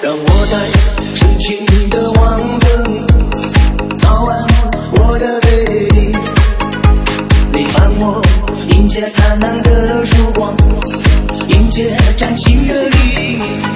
让我再深情的望着你早安我的 baby 你伴我迎接灿烂的曙光迎接崭新的黎明。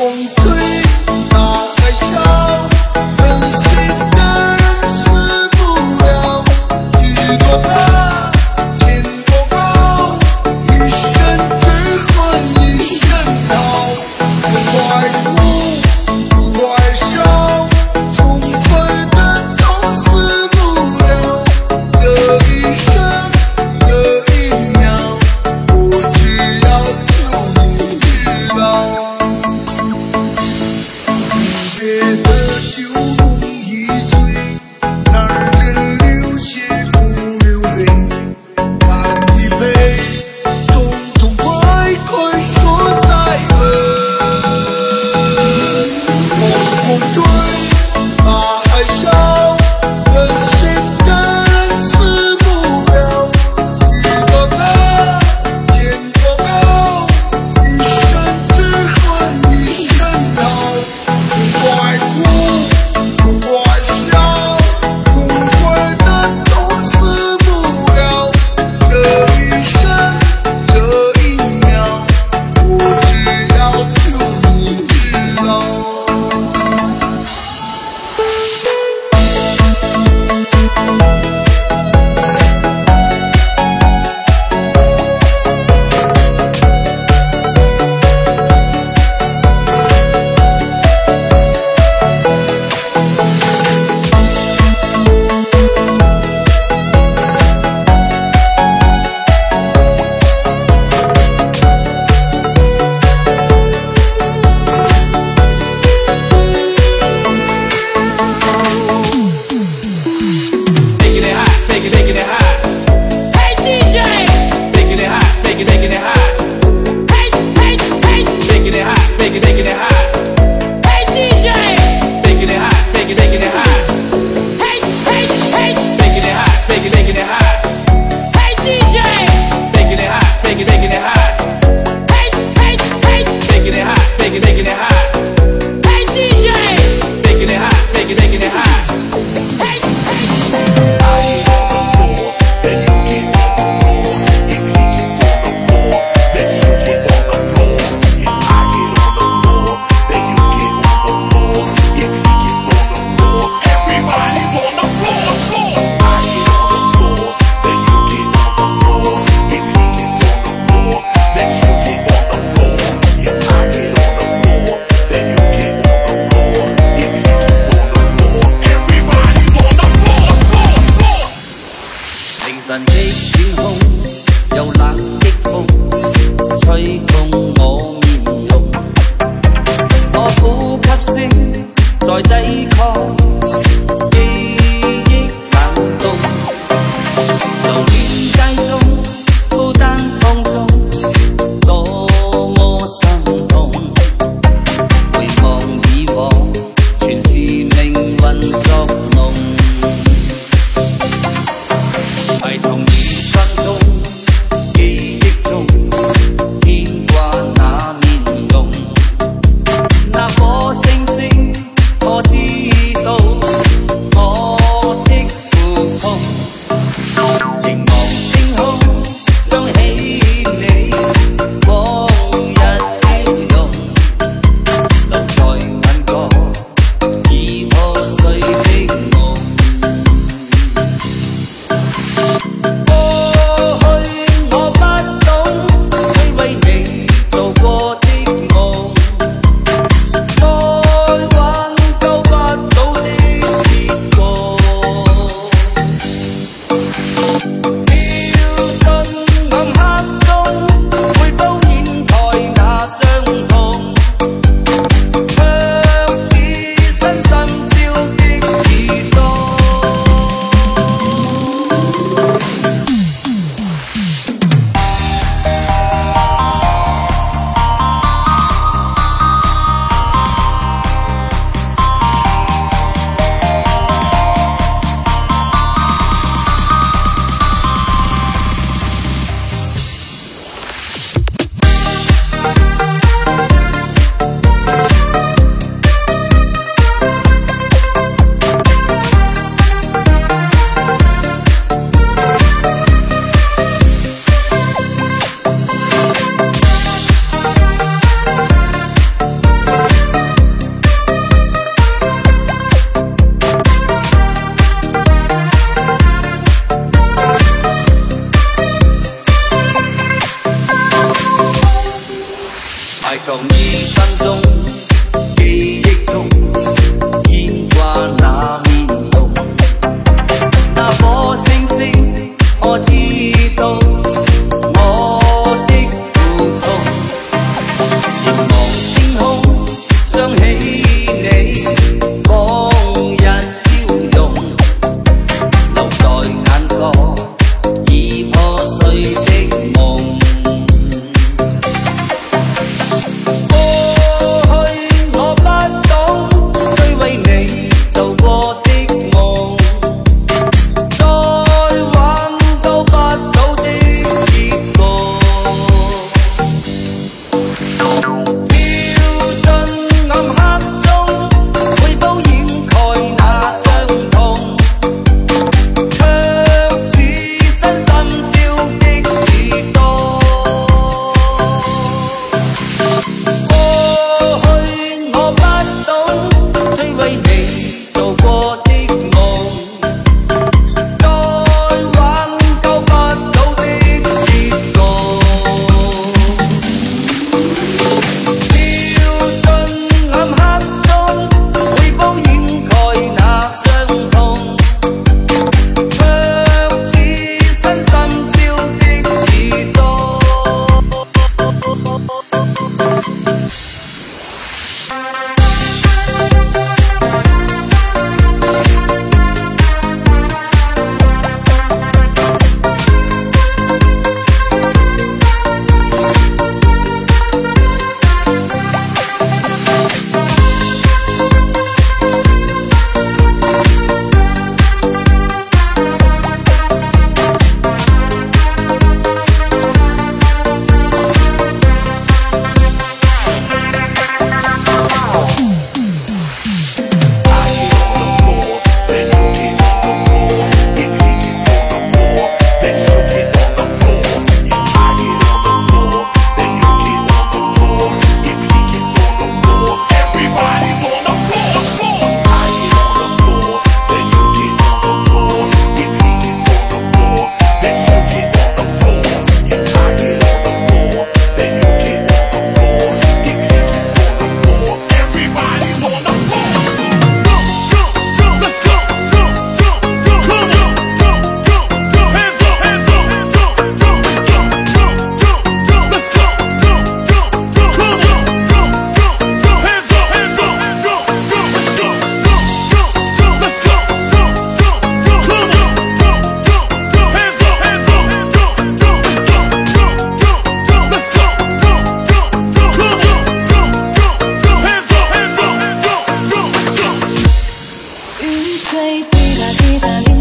Thank you.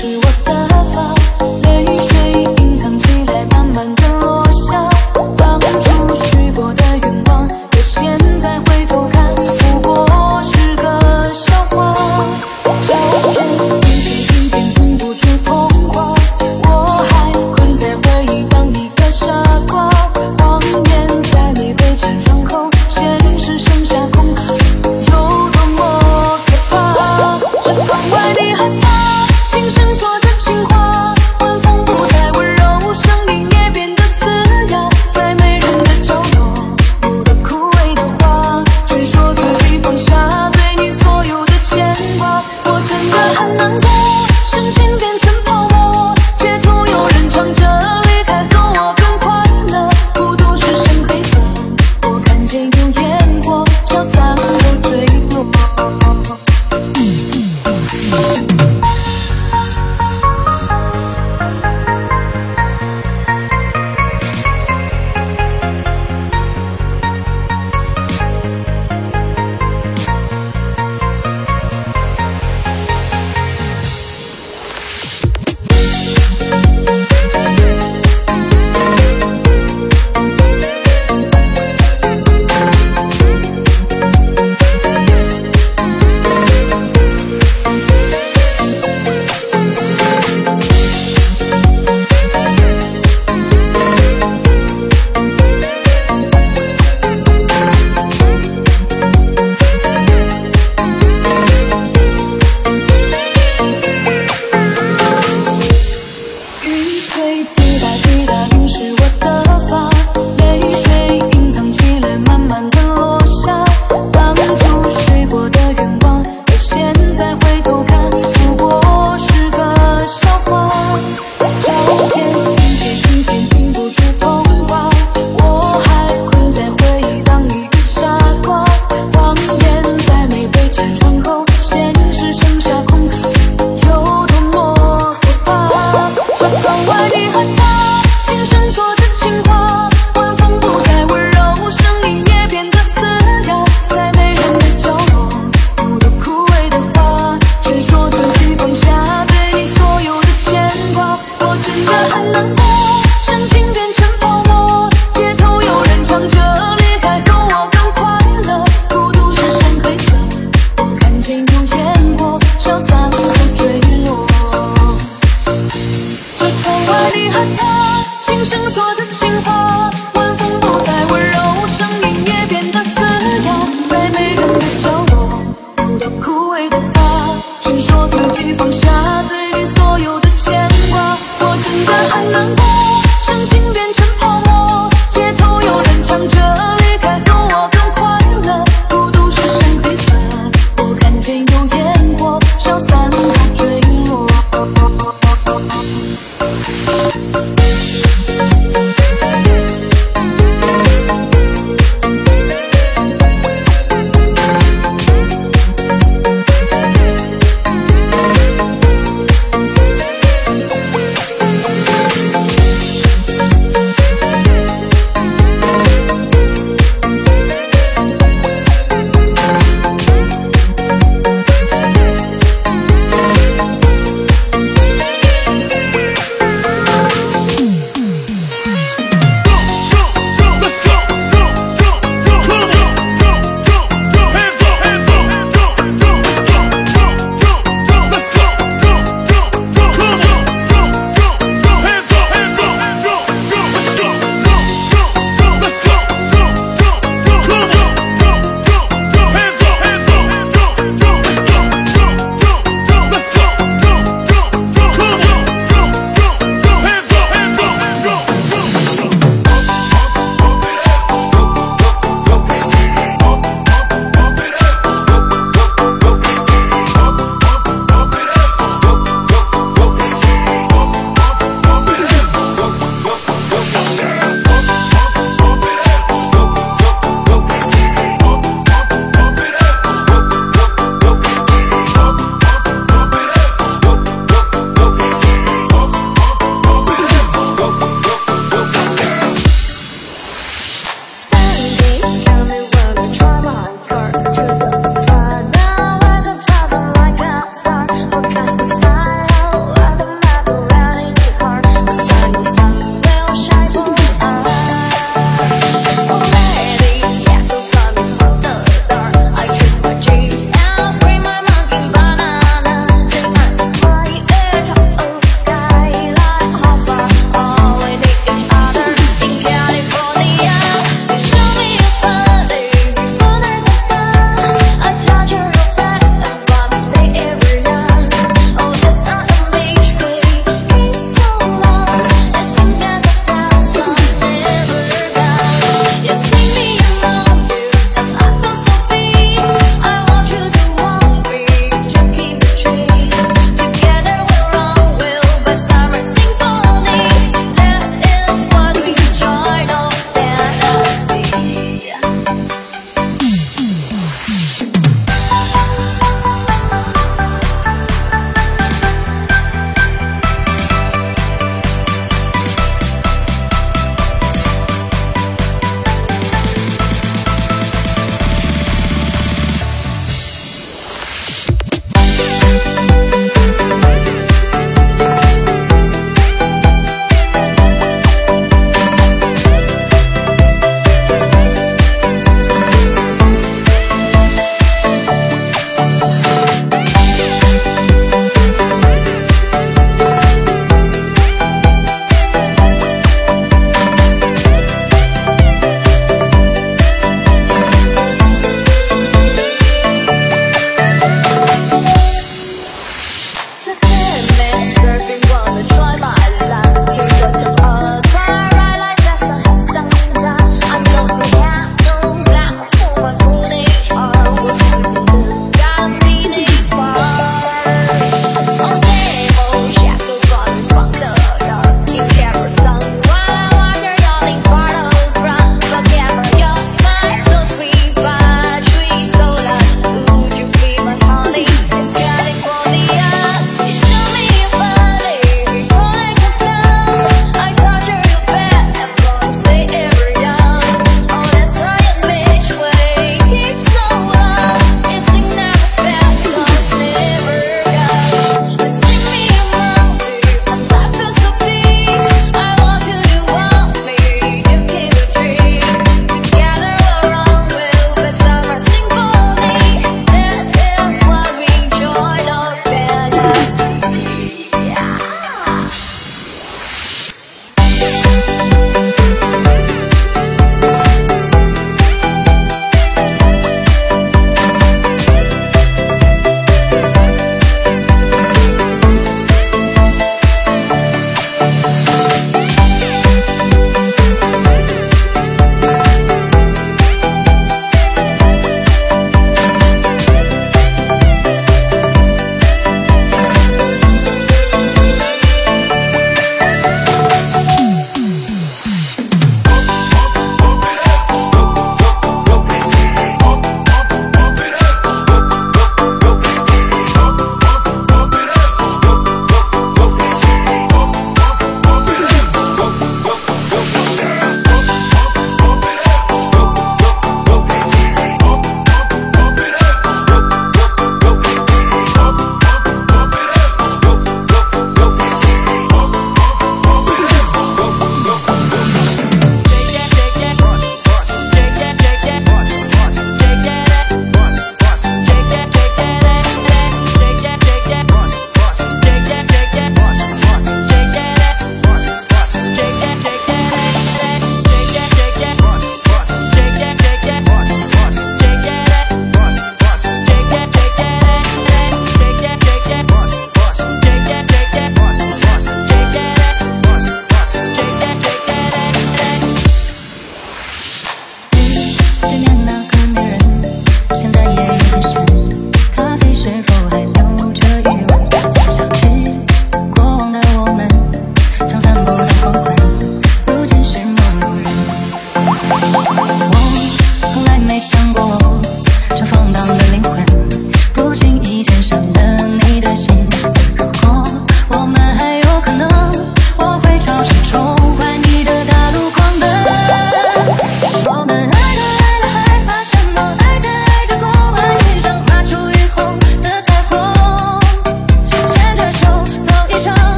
是我的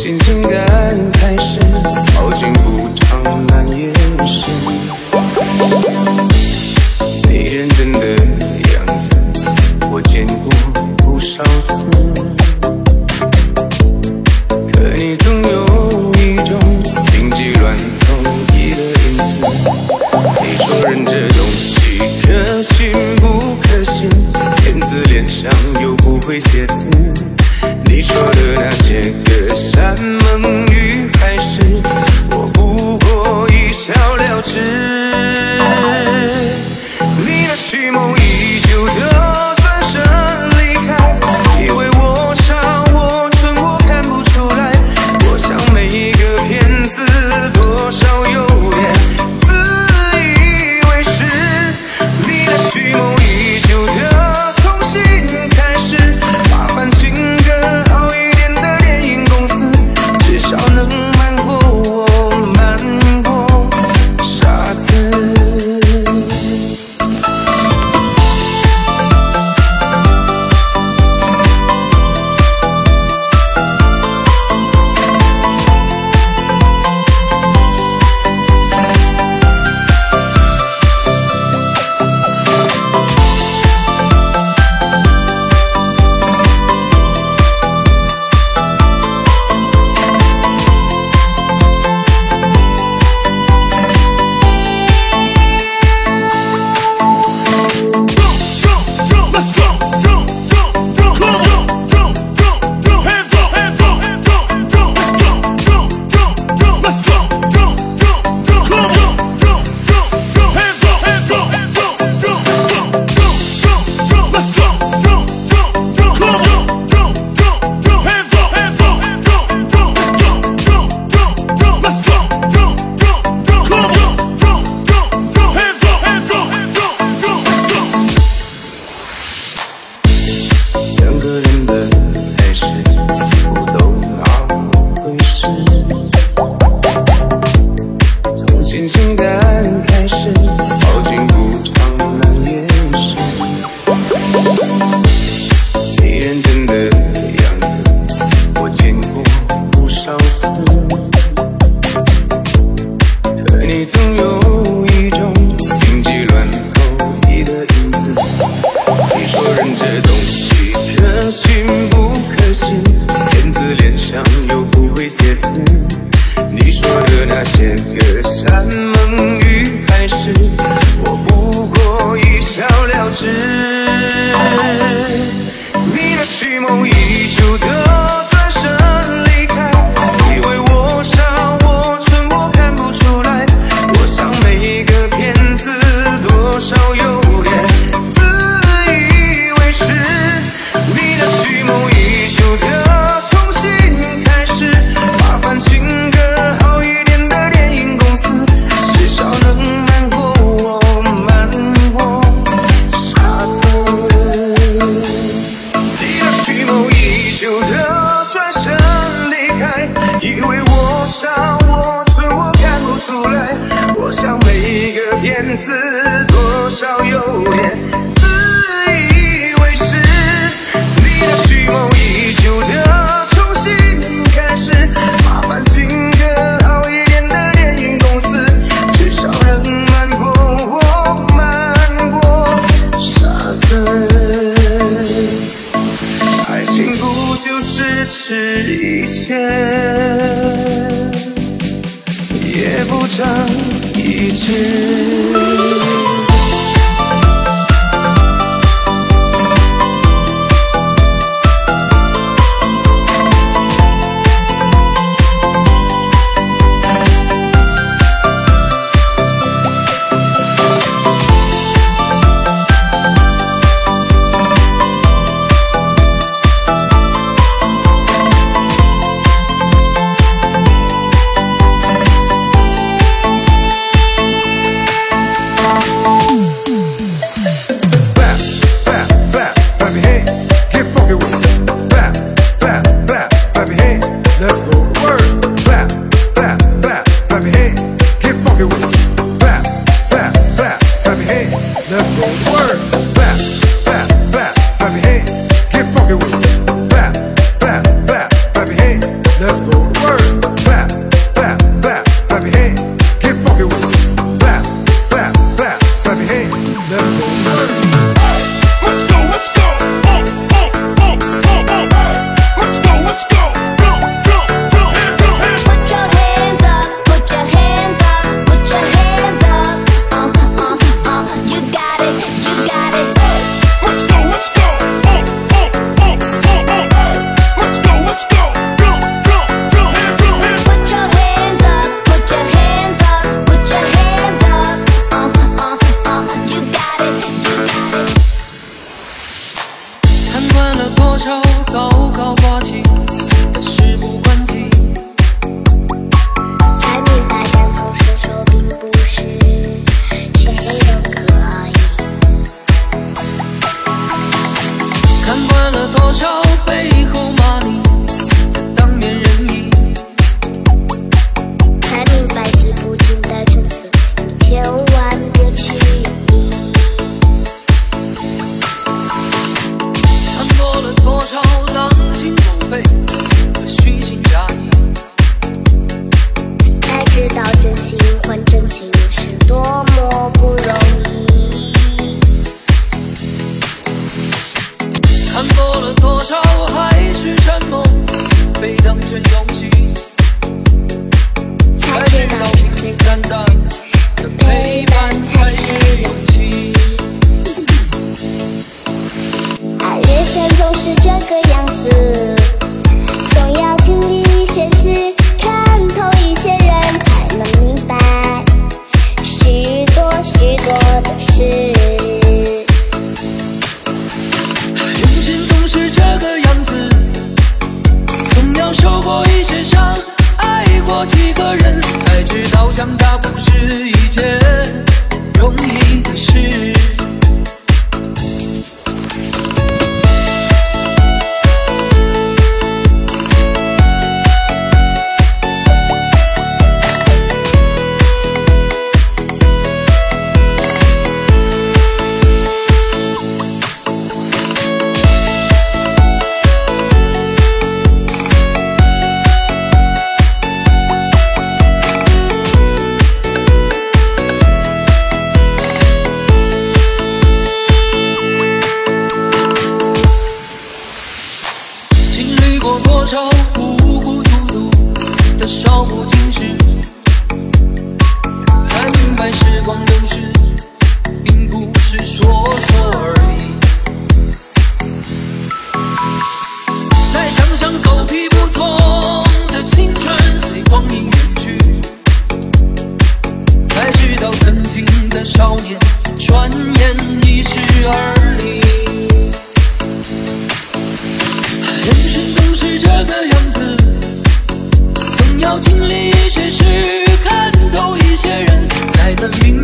멈춘 순간.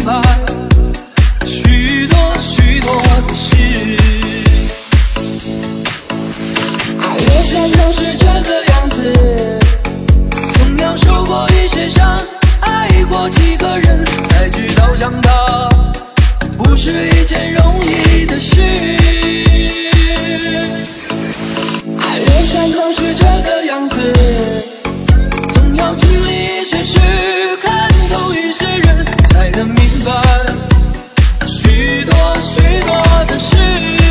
白许多许多的事爱的人都是这个样子总要受过一些伤爱过几个人才知道长大不是一件容易的事。能明白许多许多的事。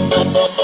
Oh.